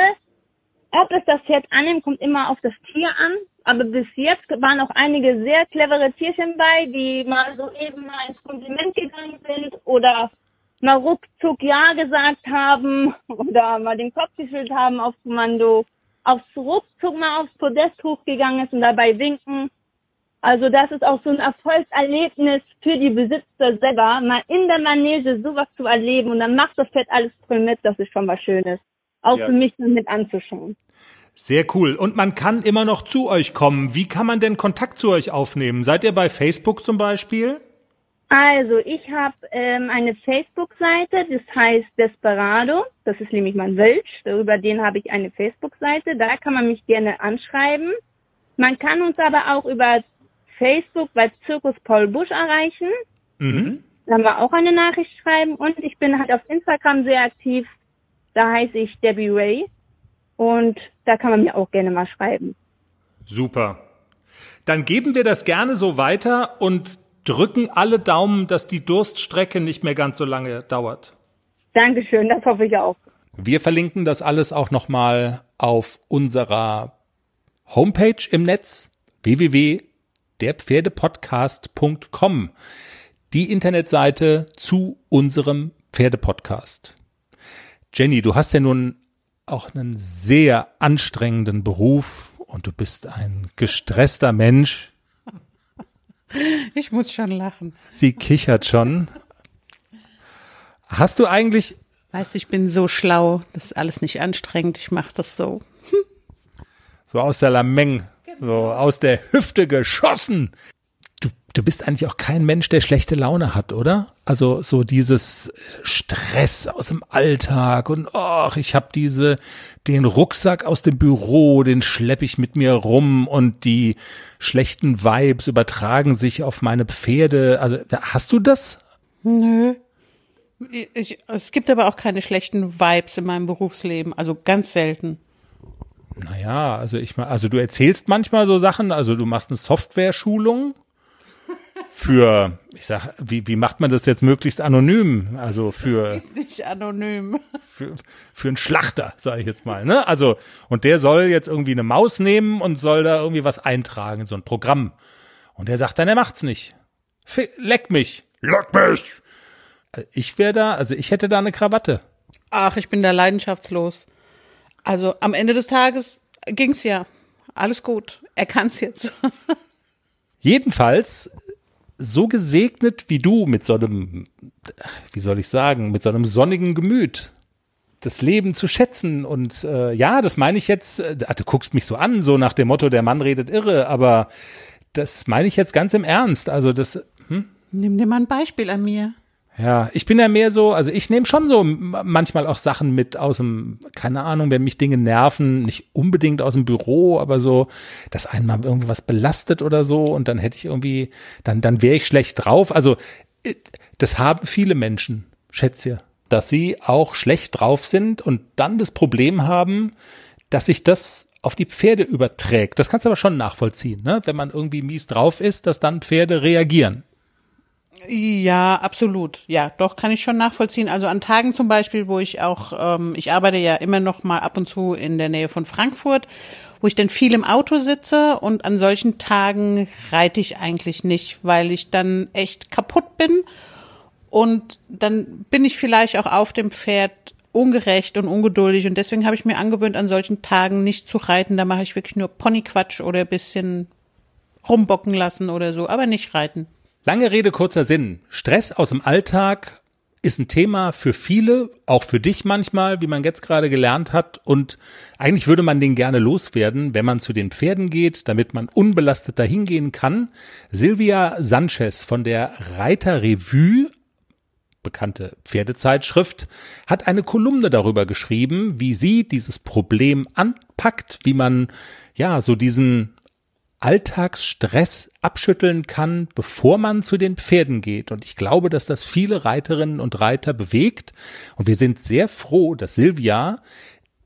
Ob es das Pferd annimmt, kommt immer auf das Tier an. Aber bis jetzt waren auch einige sehr clevere Tierchen bei, die mal so eben mal ins Kompliment gegangen sind oder mal ruckzuck Ja gesagt haben oder mal den Kopf geschüttelt haben auf Kommando, aufs ruckzuck mal aufs Podest hochgegangen ist und dabei winken. Also das ist auch so ein Erfolgserlebnis für die Besitzer selber, mal in der Manege sowas zu erleben und dann macht das Pferd alles voll mit, das ist schon was Schönes. Auch Ja. für mich mit anzuschauen. Sehr cool. Und man kann immer noch zu euch kommen. Wie kann man denn Kontakt zu euch aufnehmen? Seid ihr bei Facebook zum Beispiel? Also ich habe ähm, eine Facebook-Seite, das heißt Desperado. Das ist nämlich mein Welch. Über den habe ich eine Facebook-Seite. Da kann man mich gerne anschreiben. Man kann uns aber auch über Facebook bei Zirkus Paul Busch erreichen. Mhm. Da haben wir auch eine Nachricht schreiben. Und ich bin halt auf Instagram sehr aktiv. Da heiße ich Debbie Ray. Und da kann man mir auch gerne mal schreiben. Super. Dann geben wir das gerne so weiter und drücken alle Daumen, dass die Durststrecke nicht mehr ganz so lange dauert. Dankeschön, das hoffe ich auch. Wir verlinken das alles auch nochmal auf unserer Homepage im Netz www.derpferdepodcast.com. Die Internetseite zu unserem Pferdepodcast. Jenny, du hast ja nun auch einen sehr anstrengenden Beruf und du bist ein gestresster Mensch. Ich muss schon lachen. Sie kichert schon. Hast du eigentlich Weißt ich bin so schlau, das ist alles nicht anstrengend, ich mache das so. So aus der Lameng, so aus der Hüfte geschossen. Du, du bist eigentlich auch kein Mensch, der schlechte Laune hat, oder? Also so dieses Stress aus dem Alltag und ach, ich habe diese den Rucksack aus dem Büro, den schlepp ich mit mir rum und die schlechten Vibes übertragen sich auf meine Pferde. Also hast du das? Nö. Ich, es gibt aber auch keine schlechten Vibes in meinem Berufsleben, also ganz selten. Naja, also ich mal, also du erzählst manchmal so Sachen, also du machst eine Software-Schulung für, ich sag, wie, wie macht man das jetzt möglichst anonym? Also für, Nicht anonym. für, für einen Schlachter, sage ich jetzt mal, ne? Also, und der soll jetzt irgendwie eine Maus nehmen und soll da irgendwie was eintragen in so ein Programm. Und der sagt dann, er macht's nicht. Fi- Leck mich. Leck mich. Ich wäre da, also ich hätte da eine Krawatte. Ach, ich bin da leidenschaftslos. Also am Ende des Tages ging's ja. Alles gut. Er kann's jetzt. Jedenfalls so gesegnet wie du mit so einem, wie soll ich sagen, mit so einem sonnigen Gemüt das Leben zu schätzen und äh, ja, das meine ich jetzt, äh, du guckst mich so an, so nach dem Motto, der Mann redet irre, aber das meine ich jetzt ganz im Ernst. Also das, Nimm dir mal ein Beispiel an mir. Ja, ich bin ja mehr so, also ich nehme schon so manchmal auch Sachen mit aus dem, keine Ahnung, wenn mich Dinge nerven, nicht unbedingt aus dem Büro, aber so, dass einmal irgendwas belastet oder so und dann hätte ich irgendwie, dann, dann wäre ich schlecht drauf. Also äh, das haben viele Menschen, schätze dass sie auch schlecht drauf sind und dann das Problem haben, dass sich das auf die Pferde überträgt. Das kannst du aber schon nachvollziehen, ne? wenn man irgendwie mies drauf ist, dass dann Pferde reagieren. Ja, absolut. Ja, doch kann ich schon nachvollziehen. Also an Tagen zum Beispiel, wo ich auch, ähm, ich arbeite ja immer noch mal ab und zu in der Nähe von Frankfurt, wo ich dann viel im Auto sitze und an solchen Tagen reite ich eigentlich nicht, weil ich dann echt kaputt bin und dann bin ich vielleicht auch auf dem Pferd ungerecht und ungeduldig und deswegen habe ich mir angewöhnt, an solchen Tagen nicht zu reiten. Da mache ich wirklich nur Ponyquatsch oder bisschen rumbocken lassen oder so, aber nicht reiten. Lange Rede, kurzer Sinn. Stress aus dem Alltag ist ein Thema für viele, auch für dich manchmal, wie man jetzt gerade gelernt hat. Und eigentlich würde man den gerne loswerden, wenn man zu den Pferden geht, damit man unbelastet dahin gehen kann. Silvia Sanchez von der Reiterrevue bekannte Pferdezeitschrift, hat eine Kolumne darüber geschrieben, wie sie dieses Problem anpackt, wie man ja so diesen Alltagsstress abschütteln kann, bevor man zu den Pferden geht. Und ich glaube, dass das viele Reiterinnen und Reiter bewegt. Und wir sind sehr froh, dass Silvia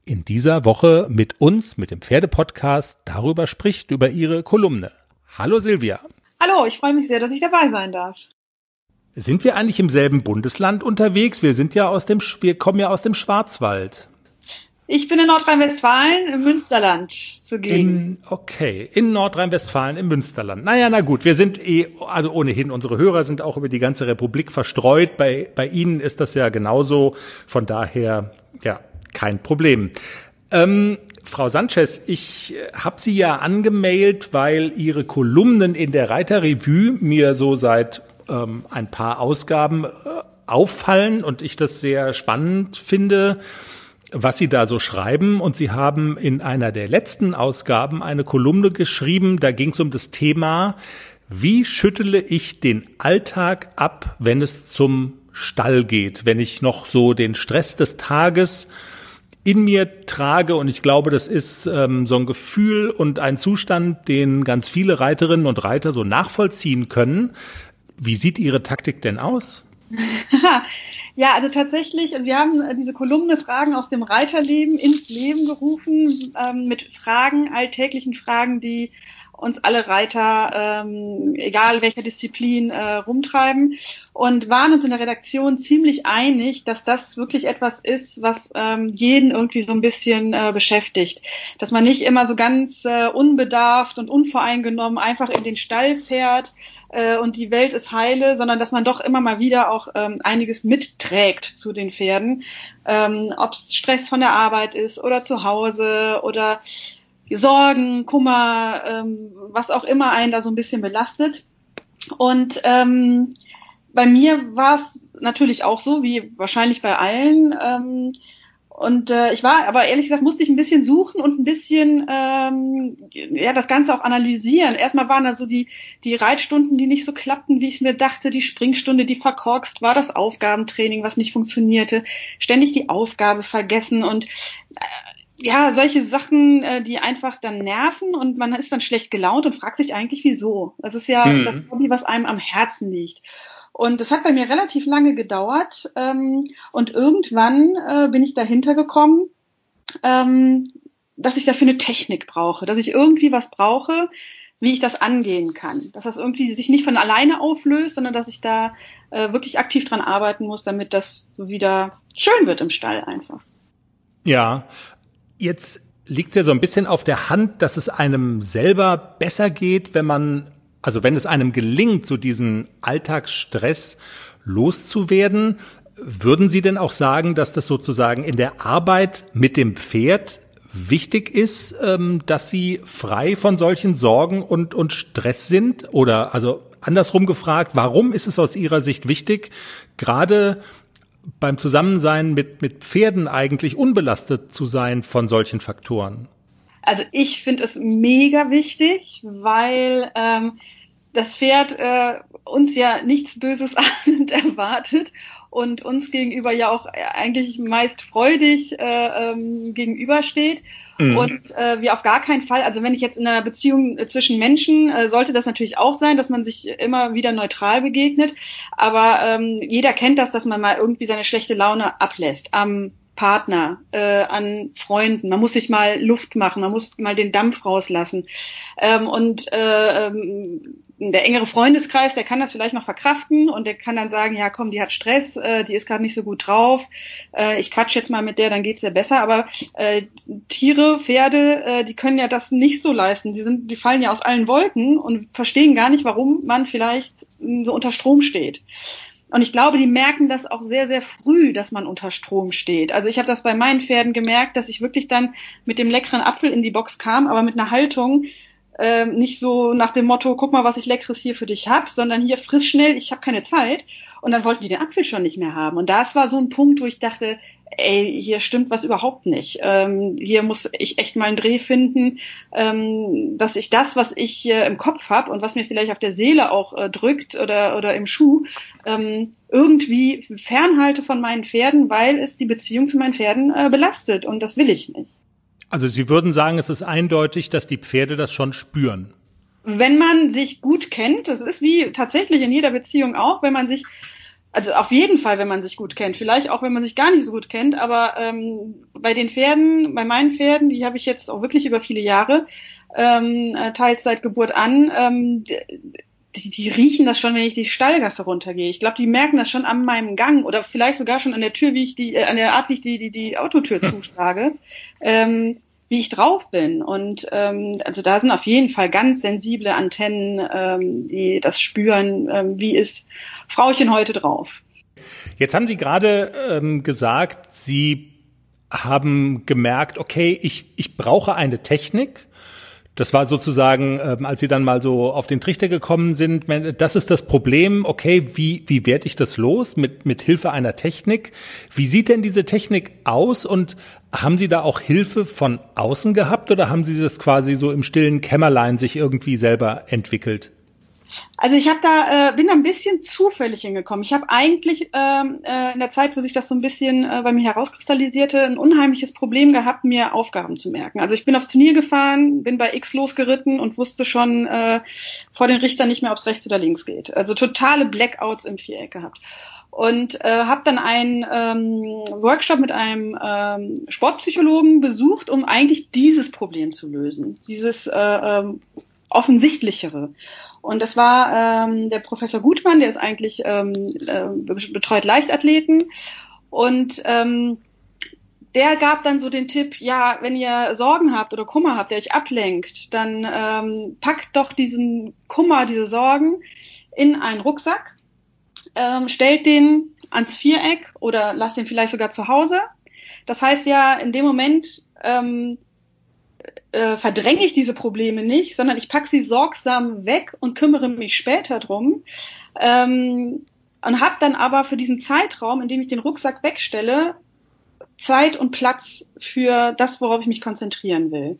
in dieser Woche mit uns, mit dem Pferdepodcast, darüber spricht, über ihre Kolumne. Hallo Silvia. Hallo, ich freue mich sehr, dass ich dabei sein darf. Sind wir eigentlich im selben Bundesland unterwegs? Wir sind ja aus dem, wir kommen ja aus dem Schwarzwald. Ich bin in Nordrhein-Westfalen im Münsterland zugegen. In, okay, in Nordrhein-Westfalen im Münsterland. Naja, na gut, wir sind eh, also ohnehin, unsere Hörer sind auch über die ganze Republik verstreut. Bei, bei Ihnen ist das ja genauso. Von daher, ja, kein Problem. Ähm, Frau Sanchez, ich habe Sie ja angemailt, weil Ihre Kolumnen in der Reiterrevue mir so seit ähm, ein paar Ausgaben äh, auffallen und ich das sehr spannend finde was Sie da so schreiben. Und Sie haben in einer der letzten Ausgaben eine Kolumne geschrieben, da ging es um das Thema, wie schüttele ich den Alltag ab, wenn es zum Stall geht, wenn ich noch so den Stress des Tages in mir trage und ich glaube, das ist ähm, so ein Gefühl und ein Zustand, den ganz viele Reiterinnen und Reiter so nachvollziehen können. Wie sieht Ihre Taktik denn aus? Ja, also tatsächlich, wir haben äh, diese Kolumne Fragen aus dem Reiterleben ins Leben gerufen, ähm, mit Fragen, alltäglichen Fragen, die uns alle Reiter, ähm, egal welcher Disziplin, äh, rumtreiben und waren uns in der Redaktion ziemlich einig, dass das wirklich etwas ist, was ähm, jeden irgendwie so ein bisschen äh, beschäftigt. Dass man nicht immer so ganz äh, unbedarft und unvoreingenommen einfach in den Stall fährt, äh, und die Welt ist heile, sondern dass man doch immer mal wieder auch ähm, einiges mitträgt zu den Pferden, ähm, ob es Stress von der Arbeit ist oder zu Hause oder Sorgen, Kummer, ähm, was auch immer einen da so ein bisschen belastet. Und ähm, bei mir war es natürlich auch so, wie wahrscheinlich bei allen, ähm, und äh, ich war, aber ehrlich gesagt, musste ich ein bisschen suchen und ein bisschen ähm, ja das Ganze auch analysieren. Erstmal waren da so die die Reitstunden, die nicht so klappten, wie ich mir dachte, die Springstunde, die verkorkst war, das Aufgabentraining, was nicht funktionierte, ständig die Aufgabe vergessen und äh, ja, solche Sachen, äh, die einfach dann nerven und man ist dann schlecht gelaunt und fragt sich eigentlich, wieso. Das ist ja mhm. das Hobby, was einem am Herzen liegt. Und es hat bei mir relativ lange gedauert. Ähm, und irgendwann äh, bin ich dahinter gekommen, ähm, dass ich dafür eine Technik brauche, dass ich irgendwie was brauche, wie ich das angehen kann. Dass das irgendwie sich nicht von alleine auflöst, sondern dass ich da äh, wirklich aktiv dran arbeiten muss, damit das wieder schön wird im Stall einfach. Ja, jetzt liegt es ja so ein bisschen auf der Hand, dass es einem selber besser geht, wenn man also wenn es einem gelingt, so diesen Alltagsstress loszuwerden, würden Sie denn auch sagen, dass das sozusagen in der Arbeit mit dem Pferd wichtig ist, ähm, dass Sie frei von solchen Sorgen und, und Stress sind? Oder also andersrum gefragt, warum ist es aus Ihrer Sicht wichtig, gerade beim Zusammensein mit, mit Pferden eigentlich unbelastet zu sein von solchen Faktoren? Also ich finde es mega wichtig, weil ähm, das Pferd äh, uns ja nichts Böses ahnend erwartet und uns gegenüber ja auch eigentlich meist freudig äh, ähm, gegenübersteht. Mhm. Und äh, wir auf gar keinen Fall, also wenn ich jetzt in einer Beziehung äh, zwischen Menschen, äh, sollte das natürlich auch sein, dass man sich immer wieder neutral begegnet. Aber ähm, jeder kennt das, dass man mal irgendwie seine schlechte Laune ablässt am Partner, äh, an Freunden. Man muss sich mal Luft machen, man muss mal den Dampf rauslassen. Ähm, und äh, ähm, der engere Freundeskreis, der kann das vielleicht noch verkraften und der kann dann sagen, ja komm, die hat Stress, äh, die ist gerade nicht so gut drauf, äh, ich quatsch jetzt mal mit der, dann geht's ja besser. Aber äh, Tiere, Pferde, äh, die können ja das nicht so leisten. Die sind, die fallen ja aus allen Wolken und verstehen gar nicht, warum man vielleicht so unter Strom steht. Und ich glaube, die merken das auch sehr, sehr früh, dass man unter Strom steht. Also ich habe das bei meinen Pferden gemerkt, dass ich wirklich dann mit dem leckeren Apfel in die Box kam, aber mit einer Haltung, äh, nicht so nach dem Motto, guck mal, was ich Leckeres hier für dich hab, sondern hier friss schnell, ich habe keine Zeit. Und dann wollten die den Apfel schon nicht mehr haben. Und das war so ein Punkt, wo ich dachte, ey, hier stimmt was überhaupt nicht. Ähm, hier muss ich echt mal einen Dreh finden, ähm, dass ich das, was ich äh, im Kopf habe und was mir vielleicht auf der Seele auch äh, drückt oder, oder im Schuh, ähm, irgendwie fernhalte von meinen Pferden, weil es die Beziehung zu meinen Pferden äh, belastet und das will ich nicht. Also Sie würden sagen, es ist eindeutig, dass die Pferde das schon spüren. Wenn man sich gut kennt, das ist wie tatsächlich in jeder Beziehung auch, wenn man sich also auf jeden Fall, wenn man sich gut kennt. Vielleicht auch, wenn man sich gar nicht so gut kennt. Aber ähm, bei den Pferden, bei meinen Pferden, die habe ich jetzt auch wirklich über viele Jahre, ähm, äh, teils seit Geburt an, ähm, die, die riechen das schon, wenn ich die Stallgasse runtergehe. Ich glaube, die merken das schon an meinem Gang oder vielleicht sogar schon an der Tür, wie ich die, äh, an der Art, wie ich die, die, die Autotür zuschlage. Ähm, wie ich drauf bin. Und ähm, also da sind auf jeden Fall ganz sensible Antennen, ähm, die das spüren, ähm, wie ist Frauchen heute drauf. Jetzt haben Sie gerade ähm, gesagt, Sie haben gemerkt, okay, ich, ich brauche eine Technik. Das war sozusagen, ähm, als Sie dann mal so auf den Trichter gekommen sind, das ist das Problem, okay, wie, wie werde ich das los mit, mit Hilfe einer Technik? Wie sieht denn diese Technik aus und haben Sie da auch Hilfe von außen gehabt oder haben Sie das quasi so im stillen Kämmerlein sich irgendwie selber entwickelt? Also ich habe da äh, bin da ein bisschen zufällig hingekommen. Ich habe eigentlich ähm, äh, in der Zeit, wo sich das so ein bisschen äh, bei mir herauskristallisierte, ein unheimliches Problem gehabt, mir Aufgaben zu merken. Also ich bin aufs Turnier gefahren, bin bei X losgeritten und wusste schon äh, vor den Richtern nicht mehr, ob es rechts oder links geht. Also totale Blackouts im Viereck gehabt und äh, habe dann einen ähm, Workshop mit einem ähm, Sportpsychologen besucht, um eigentlich dieses Problem zu lösen, dieses äh, ähm, offensichtlichere. Und das war ähm, der Professor Gutmann, der ist eigentlich ähm, äh, betreut Leichtathleten und ähm, der gab dann so den Tipp, ja, wenn ihr Sorgen habt oder Kummer habt, der euch ablenkt, dann ähm, packt doch diesen Kummer, diese Sorgen in einen Rucksack, ähm, stellt den ans Viereck oder lasst den vielleicht sogar zu Hause. Das heißt ja, in dem Moment ähm, äh, verdränge ich diese Probleme nicht, sondern ich packe sie sorgsam weg und kümmere mich später drum. Ähm, und habe dann aber für diesen Zeitraum, in dem ich den Rucksack wegstelle, Zeit und Platz für das, worauf ich mich konzentrieren will.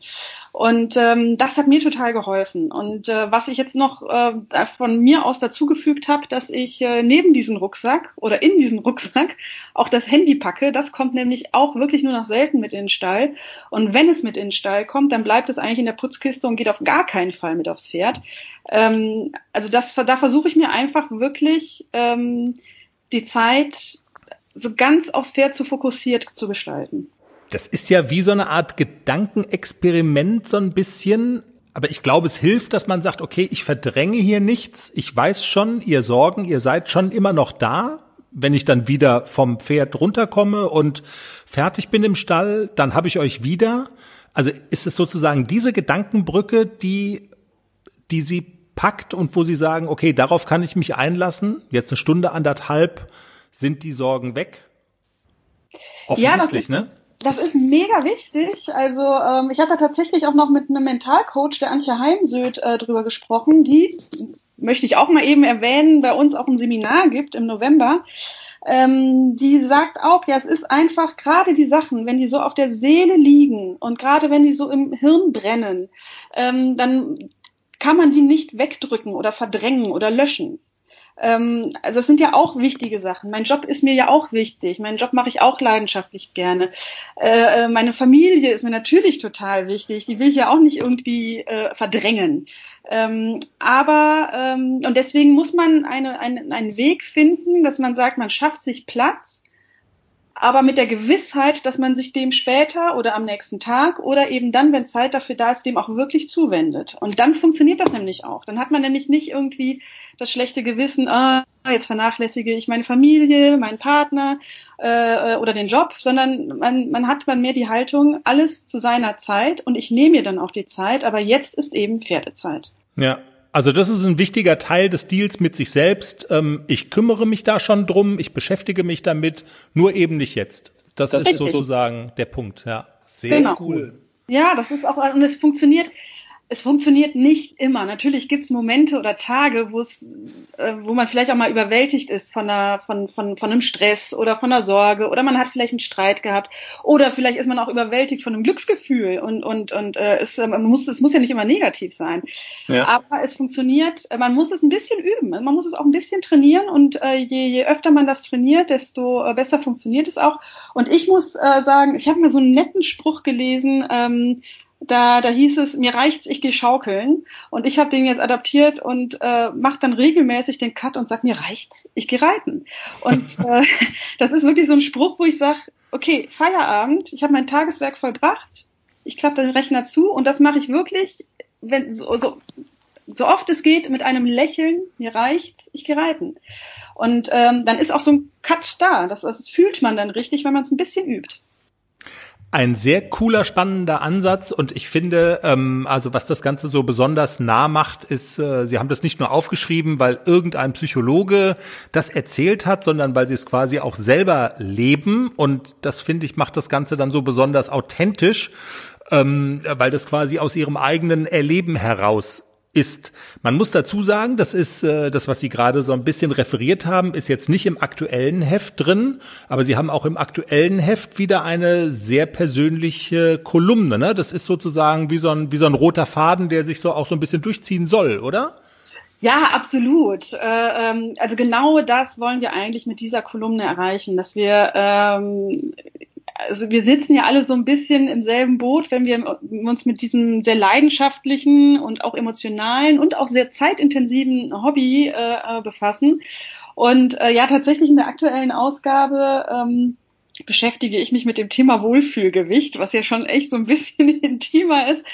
Und ähm, das hat mir total geholfen. Und äh, was ich jetzt noch äh, von mir aus dazugefügt habe, dass ich äh, neben diesem Rucksack oder in diesen Rucksack auch das Handy packe, das kommt nämlich auch wirklich nur noch selten mit in den Stall. Und wenn es mit in den Stall kommt, dann bleibt es eigentlich in der Putzkiste und geht auf gar keinen Fall mit aufs Pferd. Ähm, also das, da versuche ich mir einfach wirklich ähm, die Zeit so ganz aufs Pferd zu fokussiert zu gestalten. Das ist ja wie so eine Art Gedankenexperiment so ein bisschen. Aber ich glaube, es hilft, dass man sagt, okay, ich verdränge hier nichts. Ich weiß schon, ihr Sorgen, ihr seid schon immer noch da. Wenn ich dann wieder vom Pferd runterkomme und fertig bin im Stall, dann habe ich euch wieder. Also ist es sozusagen diese Gedankenbrücke, die, die sie packt und wo sie sagen, okay, darauf kann ich mich einlassen. Jetzt eine Stunde, anderthalb sind die Sorgen weg? Offensichtlich, ja, ne? Das ist mega wichtig. Also ähm, ich hatte tatsächlich auch noch mit einem Mentalcoach, der Antje Heimsöd, äh, drüber gesprochen, die möchte ich auch mal eben erwähnen, bei uns auch ein Seminar gibt im November. Ähm, die sagt auch, ja, es ist einfach gerade die Sachen, wenn die so auf der Seele liegen und gerade wenn die so im Hirn brennen, ähm, dann kann man die nicht wegdrücken oder verdrängen oder löschen. Also das sind ja auch wichtige Sachen. Mein Job ist mir ja auch wichtig. Meinen Job mache ich auch leidenschaftlich gerne. Äh, äh, meine Familie ist mir natürlich total wichtig. Die will ich ja auch nicht irgendwie äh, verdrängen. Ähm, aber ähm, und deswegen muss man eine, eine, einen Weg finden, dass man sagt, man schafft sich Platz aber mit der Gewissheit, dass man sich dem später oder am nächsten Tag oder eben dann, wenn Zeit dafür da ist, dem auch wirklich zuwendet. Und dann funktioniert das nämlich auch. Dann hat man nämlich nicht irgendwie das schlechte Gewissen, ah, jetzt vernachlässige ich meine Familie, meinen Partner äh, oder den Job, sondern man, man hat man mehr die Haltung, alles zu seiner Zeit und ich nehme mir dann auch die Zeit, aber jetzt ist eben Pferdezeit. Ja, also das ist ein wichtiger Teil des Deals mit sich selbst. Ähm, ich kümmere mich da schon drum, ich beschäftige mich damit, nur eben nicht jetzt. Das, das ist richtig. sozusagen der Punkt, ja. Sehr genau. cool. Ja, das ist auch, und es funktioniert es funktioniert nicht immer. Natürlich gibt es Momente oder Tage, wo es, äh, wo man vielleicht auch mal überwältigt ist von einer, von, von, von einem Stress oder von einer Sorge oder man hat vielleicht einen Streit gehabt oder vielleicht ist man auch überwältigt von einem Glücksgefühl und und und äh, es äh, man muss es muss ja nicht immer negativ sein. Ja. Aber es funktioniert. Man muss es ein bisschen üben. Man muss es auch ein bisschen trainieren und äh, je, je öfter man das trainiert, desto äh, besser funktioniert es auch. Und ich muss äh, sagen, ich habe mir so einen netten Spruch gelesen. Ähm, da, da hieß es, mir reicht's, ich gehe schaukeln. Und ich habe den jetzt adaptiert und äh, mache dann regelmäßig den Cut und sag, mir reicht's, ich gehe reiten. Und äh, das ist wirklich so ein Spruch, wo ich sage, okay, Feierabend, ich habe mein Tageswerk vollbracht, ich klappe den Rechner zu und das mache ich wirklich, wenn so, so, so oft es geht, mit einem Lächeln, mir reicht's, ich gehe reiten. Und ähm, dann ist auch so ein Cut da. Das, das fühlt man dann richtig, wenn man es ein bisschen übt ein sehr cooler, spannender Ansatz und ich finde, ähm, also was das Ganze so besonders nah macht, ist, äh, Sie haben das nicht nur aufgeschrieben, weil irgendein Psychologe das erzählt hat, sondern weil Sie es quasi auch selber leben und das finde ich macht das Ganze dann so besonders authentisch, ähm, weil das quasi aus Ihrem eigenen Erleben heraus ist. Man muss dazu sagen, das ist äh, das, was Sie gerade so ein bisschen referiert haben, ist jetzt nicht im aktuellen Heft drin, aber Sie haben auch im aktuellen Heft wieder eine sehr persönliche Kolumne. Ne? Das ist sozusagen wie so ein wie so ein roter Faden, der sich so auch so ein bisschen durchziehen soll, oder? Ja, absolut. Äh, ähm, also genau das wollen wir eigentlich mit dieser Kolumne erreichen, dass wir ähm, also wir sitzen ja alle so ein bisschen im selben Boot, wenn wir uns mit diesem sehr leidenschaftlichen und auch emotionalen und auch sehr zeitintensiven Hobby äh, äh, befassen. Und äh, ja, tatsächlich in der aktuellen Ausgabe ähm, beschäftige ich mich mit dem Thema Wohlfühlgewicht, was ja schon echt so ein bisschen intimer ist.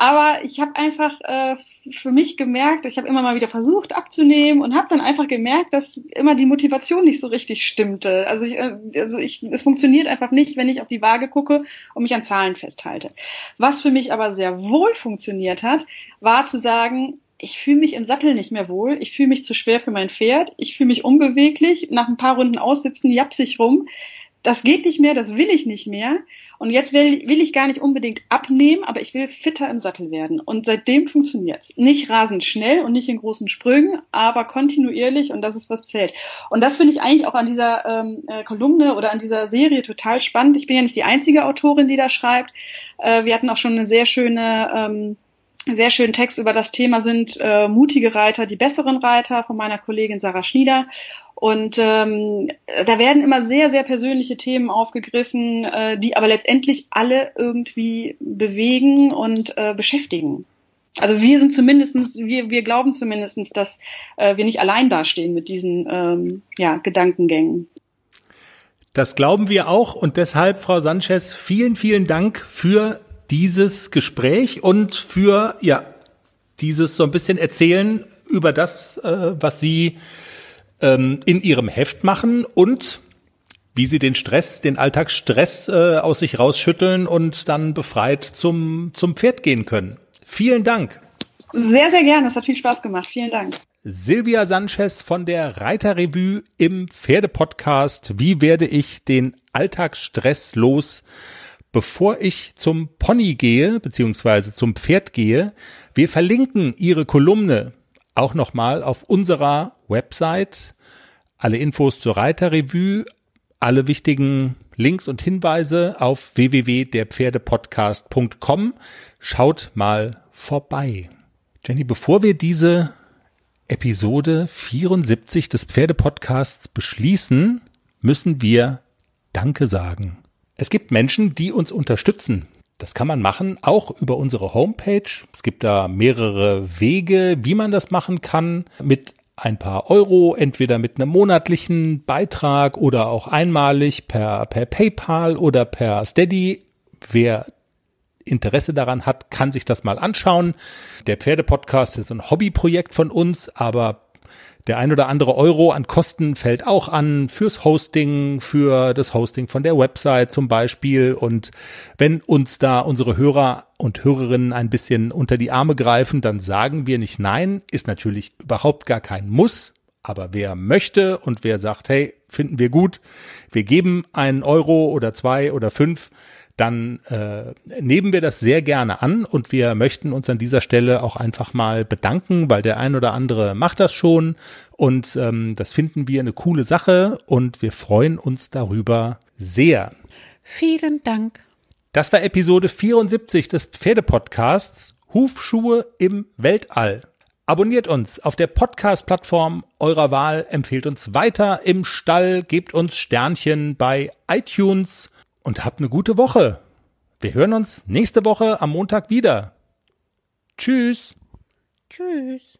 Aber ich habe einfach äh, für mich gemerkt, ich habe immer mal wieder versucht abzunehmen und habe dann einfach gemerkt, dass immer die Motivation nicht so richtig stimmte. Also, ich, äh, also ich, es funktioniert einfach nicht, wenn ich auf die Waage gucke und mich an Zahlen festhalte. Was für mich aber sehr wohl funktioniert hat, war zu sagen, ich fühle mich im Sattel nicht mehr wohl, ich fühle mich zu schwer für mein Pferd, ich fühle mich unbeweglich, nach ein paar Runden aussitzen, japsig rum. Das geht nicht mehr, das will ich nicht mehr. Und jetzt will, will ich gar nicht unbedingt abnehmen, aber ich will fitter im Sattel werden. Und seitdem funktioniert's. Nicht rasend schnell und nicht in großen Sprüngen, aber kontinuierlich und das ist, was zählt. Und das finde ich eigentlich auch an dieser ähm, äh, Kolumne oder an dieser Serie total spannend. Ich bin ja nicht die einzige Autorin, die da schreibt. Äh, wir hatten auch schon eine sehr schöne ähm, sehr schönen Text über das Thema sind äh, mutige Reiter, die besseren Reiter von meiner Kollegin Sarah Schnieder. Und ähm, da werden immer sehr, sehr persönliche Themen aufgegriffen, äh, die aber letztendlich alle irgendwie bewegen und äh, beschäftigen. Also wir sind zumindestens, wir, wir glauben zumindestens, dass äh, wir nicht allein dastehen mit diesen ähm, ja, Gedankengängen. Das glauben wir auch und deshalb, Frau Sanchez, vielen, vielen Dank für dieses Gespräch und für ja dieses so ein bisschen erzählen über das, äh, was Sie ähm, in ihrem Heft machen und wie sie den Stress, den Alltagsstress äh, aus sich rausschütteln und dann befreit zum, zum Pferd gehen können. Vielen Dank. Sehr, sehr gerne. Es hat viel Spaß gemacht. Vielen Dank. Silvia Sanchez von der Reiterrevue im Pferdepodcast. Wie werde ich den Alltagsstress los, bevor ich zum Pony gehe, beziehungsweise zum Pferd gehe? Wir verlinken ihre Kolumne auch nochmal auf unserer Website alle Infos zur Reiterrevue, alle wichtigen Links und Hinweise auf www.derpferdepodcast.com. Schaut mal vorbei. Jenny, bevor wir diese Episode 74 des Pferdepodcasts beschließen, müssen wir Danke sagen. Es gibt Menschen, die uns unterstützen das kann man machen, auch über unsere Homepage. Es gibt da mehrere Wege, wie man das machen kann. Mit ein paar Euro, entweder mit einem monatlichen Beitrag oder auch einmalig per, per PayPal oder per Steady. Wer Interesse daran hat, kann sich das mal anschauen. Der Pferdepodcast ist ein Hobbyprojekt von uns, aber der ein oder andere Euro an Kosten fällt auch an fürs Hosting, für das Hosting von der Website zum Beispiel. Und wenn uns da unsere Hörer und Hörerinnen ein bisschen unter die Arme greifen, dann sagen wir nicht nein, ist natürlich überhaupt gar kein Muss. Aber wer möchte und wer sagt, hey, finden wir gut, wir geben einen Euro oder zwei oder fünf, dann äh, nehmen wir das sehr gerne an und wir möchten uns an dieser Stelle auch einfach mal bedanken, weil der ein oder andere macht das schon und ähm, das finden wir eine coole Sache und wir freuen uns darüber sehr. Vielen Dank. Das war Episode 74 des Pferdepodcasts Hufschuhe im Weltall. Abonniert uns auf der Podcast-Plattform eurer Wahl, empfehlt uns weiter im Stall, gebt uns Sternchen bei iTunes und habt eine gute Woche. Wir hören uns nächste Woche am Montag wieder. Tschüss. Tschüss.